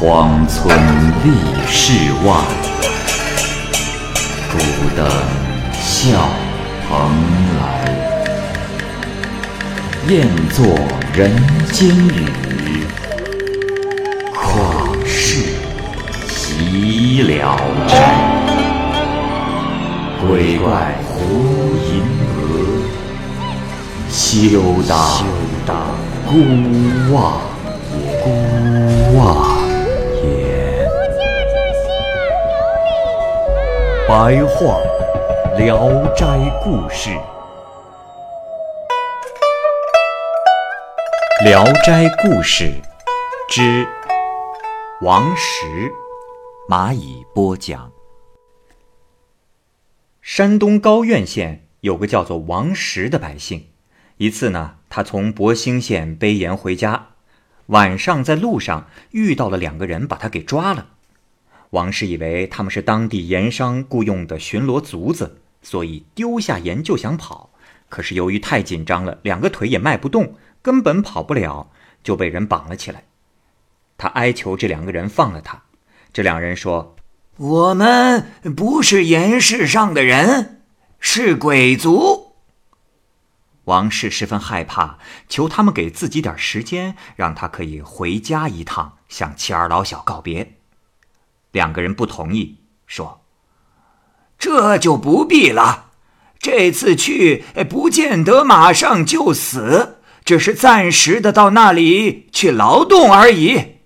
荒村立世外，孤灯笑蓬莱。雁作人间雨，旷世岂了斋。鬼怪胡银娥，休当孤望。孤望白话《聊斋故事》，《聊斋故事》之王石，蚂蚁播讲。山东高苑县有个叫做王石的百姓。一次呢，他从博兴县背盐回家，晚上在路上遇到了两个人，把他给抓了。王氏以为他们是当地盐商雇佣的巡逻卒子，所以丢下盐就想跑。可是由于太紧张了，两个腿也迈不动，根本跑不了，就被人绑了起来。他哀求这两个人放了他。这两人说。我们不是盐市上的人，是鬼族。王氏十分害怕，求他们给自己点时间，让他可以回家一趟，向妻儿老小告别。两个人不同意，说：“这就不必了。这次去不见得马上就死，只是暂时的到那里去劳动而已。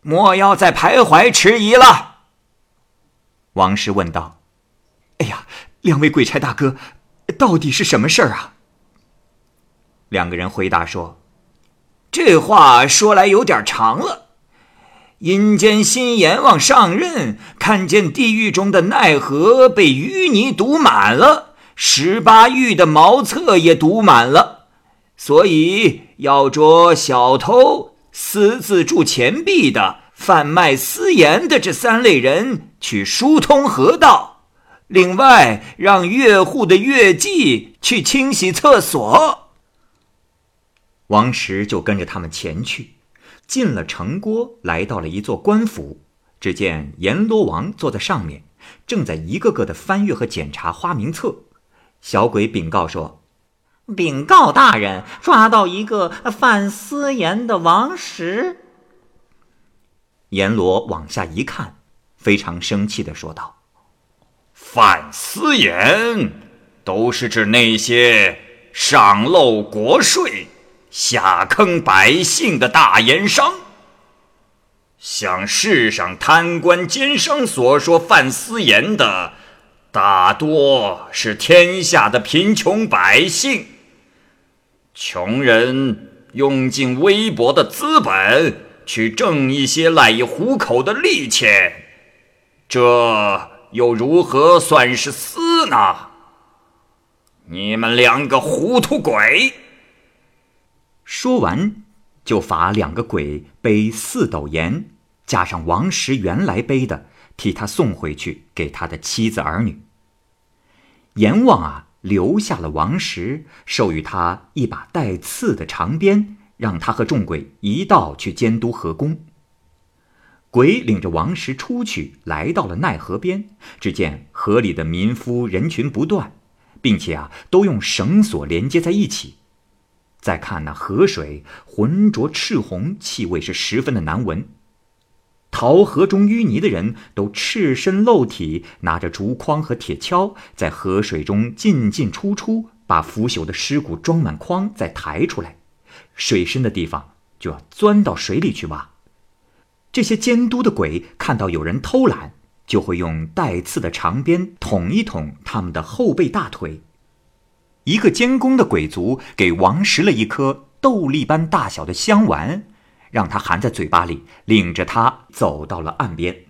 莫要再徘徊迟疑了。”王师问道：“哎呀，两位鬼差大哥，到底是什么事儿啊？”两个人回答说：“这话说来有点长了。阴间新阎王上任，看见地狱中的奈何被淤泥堵满了，十八狱的茅厕也堵满了，所以要捉小偷、私自铸钱币的。”贩卖私盐的这三类人去疏通河道，另外让越户的越妓去清洗厕所。王石就跟着他们前去，进了城郭，来到了一座官府。只见阎罗王坐在上面，正在一个个的翻阅和检查花名册。小鬼禀告说：“禀告大人，抓到一个贩私盐的王石。”阎罗往下一看，非常生气的说道：“贩私盐，都是指那些上漏国税、下坑百姓的大盐商。像世上贪官奸商所说贩私盐的，大多是天下的贫穷百姓。穷人用尽微薄的资本。”去挣一些赖以糊口的利钱，这又如何算是私呢？你们两个糊涂鬼！说完，就罚两个鬼背四斗盐，加上王石原来背的，替他送回去给他的妻子儿女。阎王啊，留下了王石，授予他一把带刺的长鞭。让他和众鬼一道去监督河工。鬼领着王石出去，来到了奈河边，只见河里的民夫人群不断，并且啊，都用绳索连接在一起。再看那河水浑浊赤红，气味是十分的难闻。淘河中淤泥的人都赤身露体，拿着竹筐和铁锹，在河水中进进出出，把腐朽的尸骨装满筐，再抬出来。水深的地方就要钻到水里去挖。这些监督的鬼看到有人偷懒，就会用带刺的长鞭捅一捅他们的后背、大腿。一个监工的鬼族给王石了一颗豆粒般大小的香丸，让他含在嘴巴里，领着他走到了岸边。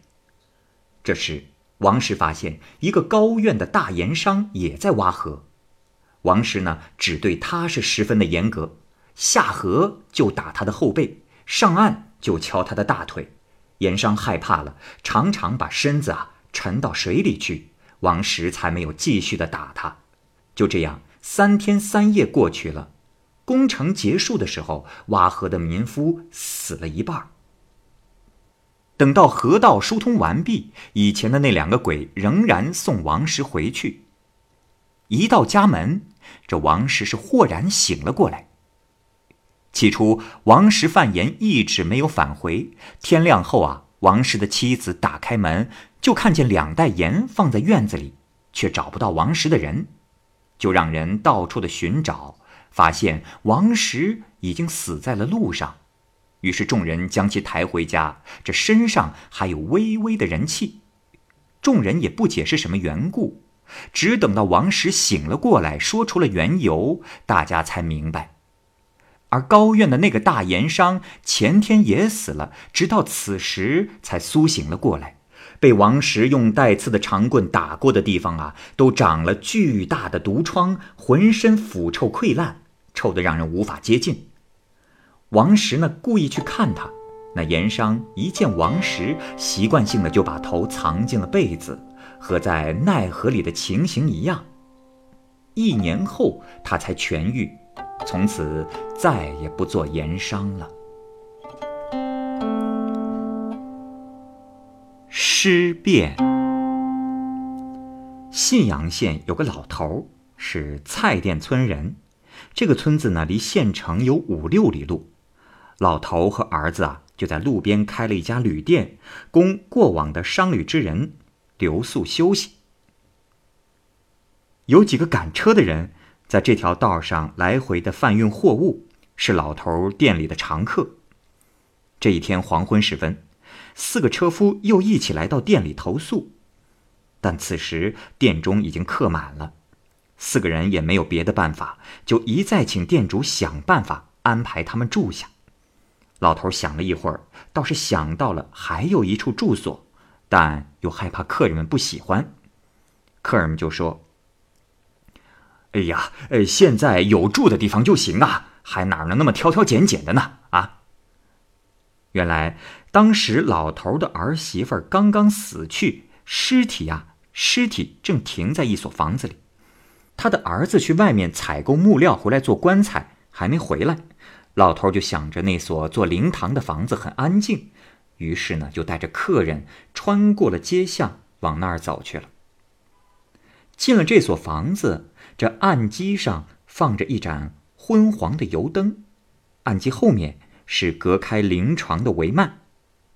这时，王石发现一个高院的大盐商也在挖河。王石呢，只对他是十分的严格。下河就打他的后背，上岸就敲他的大腿。盐商害怕了，常常把身子啊沉到水里去。王石才没有继续的打他。就这样，三天三夜过去了。工程结束的时候，挖河的民夫死了一半。等到河道疏通完毕，以前的那两个鬼仍然送王石回去。一到家门，这王石是豁然醒了过来。起初，王石犯言一直没有返回。天亮后啊，王石的妻子打开门，就看见两袋盐放在院子里，却找不到王石的人，就让人到处的寻找，发现王石已经死在了路上。于是众人将其抬回家，这身上还有微微的人气。众人也不解是什么缘故，只等到王石醒了过来，说出了缘由，大家才明白。而高院的那个大盐商前天也死了，直到此时才苏醒了过来。被王石用带刺的长棍打过的地方啊，都长了巨大的毒疮，浑身腐臭溃烂，臭得让人无法接近。王石呢，故意去看他。那盐商一见王石，习惯性的就把头藏进了被子，和在奈何里的情形一样。一年后，他才痊愈，从此再也不做盐商了。尸变。信阳县有个老头是蔡店村人，这个村子呢，离县城有五六里路。老头和儿子啊，就在路边开了一家旅店，供过往的商旅之人留宿休息。有几个赶车的人在这条道上来回的贩运货物，是老头店里的常客。这一天黄昏时分，四个车夫又一起来到店里投宿，但此时店中已经客满了，四个人也没有别的办法，就一再请店主想办法安排他们住下。老头想了一会儿，倒是想到了还有一处住所，但又害怕客人们不喜欢。客人们就说：“哎呀，呃，现在有住的地方就行啊，还哪能那么挑挑拣拣的呢？”原来当时老头的儿媳妇刚刚死去，尸体呀，尸体正停在一所房子里。他的儿子去外面采购木料回来做棺材，还没回来。老头就想着那所做灵堂的房子很安静，于是呢，就带着客人穿过了街巷，往那儿走去了。进了这所房子，这案几上放着一盏昏黄的油灯，案几后面是隔开灵床的帷幔，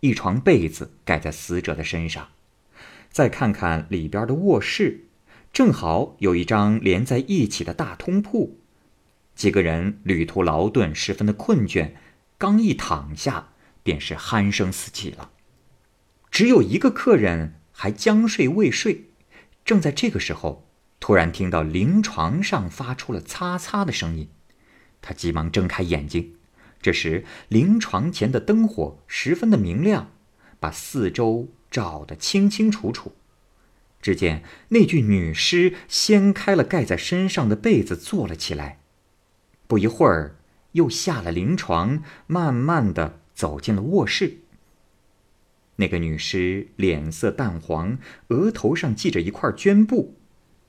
一床被子盖在死者的身上。再看看里边的卧室，正好有一张连在一起的大通铺。几个人旅途劳顿，十分的困倦，刚一躺下，便是鼾声四起了。只有一个客人还将睡未睡。正在这个时候，突然听到灵床上发出了擦擦的声音，他急忙睁开眼睛。这时，灵床前的灯火十分的明亮，把四周照得清清楚楚。只见那具女尸掀开了盖在身上的被子，坐了起来。不一会儿，又下了灵床，慢慢的走进了卧室。那个女尸脸色淡黄，额头上系着一块绢布。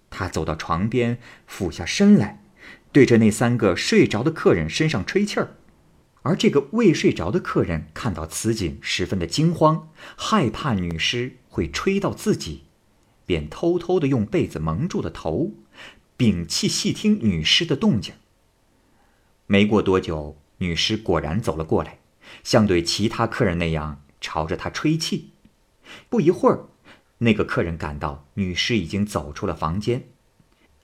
她走到床边，俯下身来，对着那三个睡着的客人身上吹气儿。而这个未睡着的客人看到此景，十分的惊慌，害怕女尸会吹到自己，便偷偷的用被子蒙住了头，屏气细听女尸的动静。没过多久，女尸果然走了过来，像对其他客人那样朝着他吹气。不一会儿，那个客人感到女尸已经走出了房间。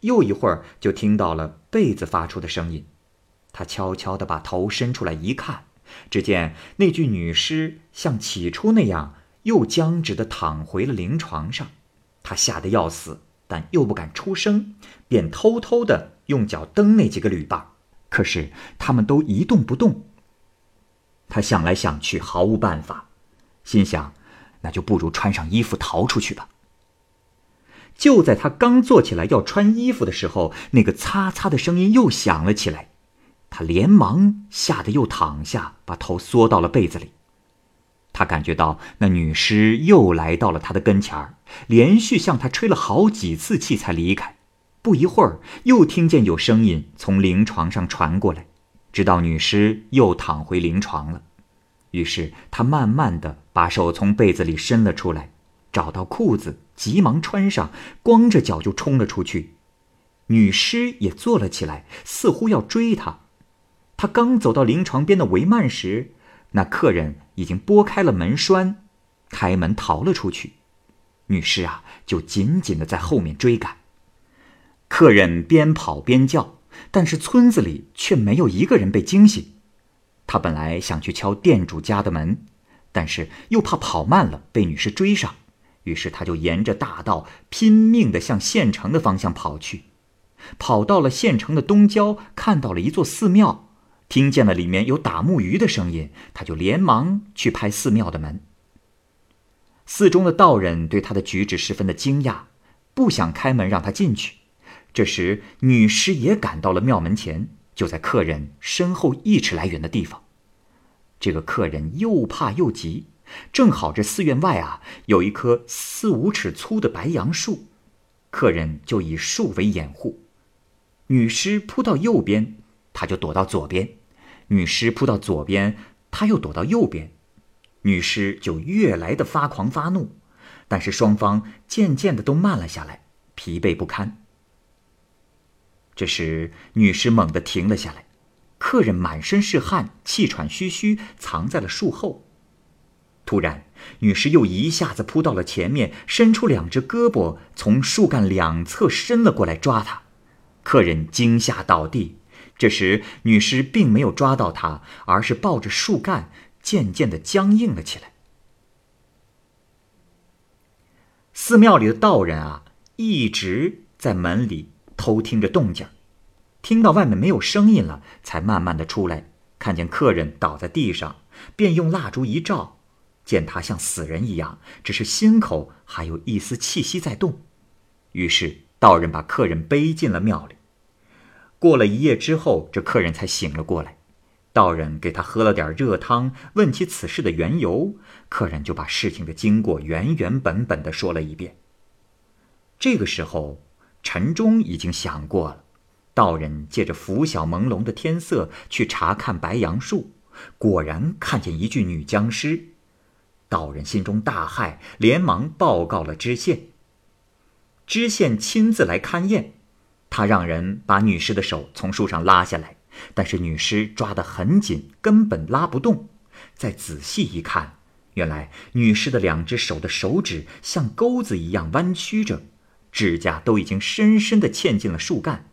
又一会儿，就听到了被子发出的声音。他悄悄地把头伸出来一看，只见那具女尸像起初那样，又僵直地躺回了灵床上。他吓得要死，但又不敢出声，便偷偷地用脚蹬那几个铝棒。可是他们都一动不动。他想来想去，毫无办法，心想：那就不如穿上衣服逃出去吧。就在他刚坐起来要穿衣服的时候，那个擦擦的声音又响了起来。他连忙吓得又躺下，把头缩到了被子里。他感觉到那女尸又来到了他的跟前儿，连续向他吹了好几次气才离开。不一会儿，又听见有声音从灵床上传过来，直到女尸又躺回灵床了。于是他慢慢的把手从被子里伸了出来，找到裤子，急忙穿上，光着脚就冲了出去。女尸也坐了起来，似乎要追他。他刚走到临床边的帷幔时，那客人已经拨开了门栓，开门逃了出去。女尸啊，就紧紧的在后面追赶。客人边跑边叫，但是村子里却没有一个人被惊醒。他本来想去敲店主家的门，但是又怕跑慢了被女士追上，于是他就沿着大道拼命的向县城的方向跑去。跑到了县城的东郊，看到了一座寺庙，听见了里面有打木鱼的声音，他就连忙去拍寺庙的门。寺中的道人对他的举止十分的惊讶，不想开门让他进去。这时，女尸也赶到了庙门前。就在客人身后一尺来远的地方，这个客人又怕又急，正好这寺院外啊有一棵四五尺粗的白杨树，客人就以树为掩护。女尸扑到右边，他就躲到左边；女尸扑到左边，他又躲到右边。女尸就越来的发狂发怒，但是双方渐渐的都慢了下来，疲惫不堪。这时，女尸猛地停了下来，客人满身是汗，气喘吁吁，藏在了树后。突然，女尸又一下子扑到了前面，伸出两只胳膊，从树干两侧伸了过来抓他。客人惊吓倒地。这时，女尸并没有抓到他，而是抱着树干，渐渐的僵硬了起来。寺庙里的道人啊，一直在门里。偷听着动静，听到外面没有声音了，才慢慢的出来，看见客人倒在地上，便用蜡烛一照，见他像死人一样，只是心口还有一丝气息在动。于是道人把客人背进了庙里。过了一夜之后，这客人才醒了过来，道人给他喝了点热汤，问起此事的缘由，客人就把事情的经过原原本本的说了一遍。这个时候。陈忠已经想过了，道人借着拂晓朦胧的天色去查看白杨树，果然看见一具女僵尸。道人心中大骇，连忙报告了知县。知县亲自来勘验，他让人把女尸的手从树上拉下来，但是女尸抓得很紧，根本拉不动。再仔细一看，原来女尸的两只手的手指像钩子一样弯曲着。指甲都已经深深的嵌进了树干。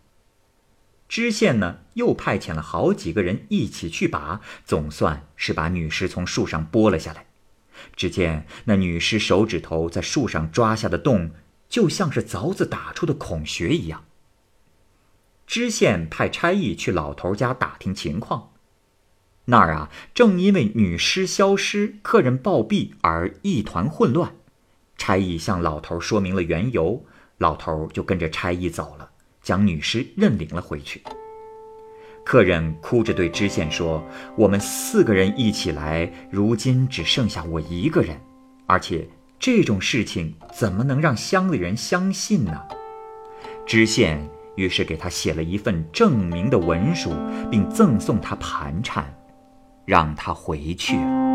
知县呢，又派遣了好几个人一起去拔，总算是把女尸从树上拨了下来。只见那女尸手指头在树上抓下的洞，就像是凿子打出的孔穴一样。知县派差役去老头家打听情况，那儿啊，正因为女尸消失、客人暴毙而一团混乱。差役向老头说明了缘由。老头就跟着差役走了，将女尸认领了回去。客人哭着对知县说：“我们四个人一起来，如今只剩下我一个人，而且这种事情怎么能让乡里人相信呢？”知县于是给他写了一份证明的文书，并赠送他盘缠，让他回去了。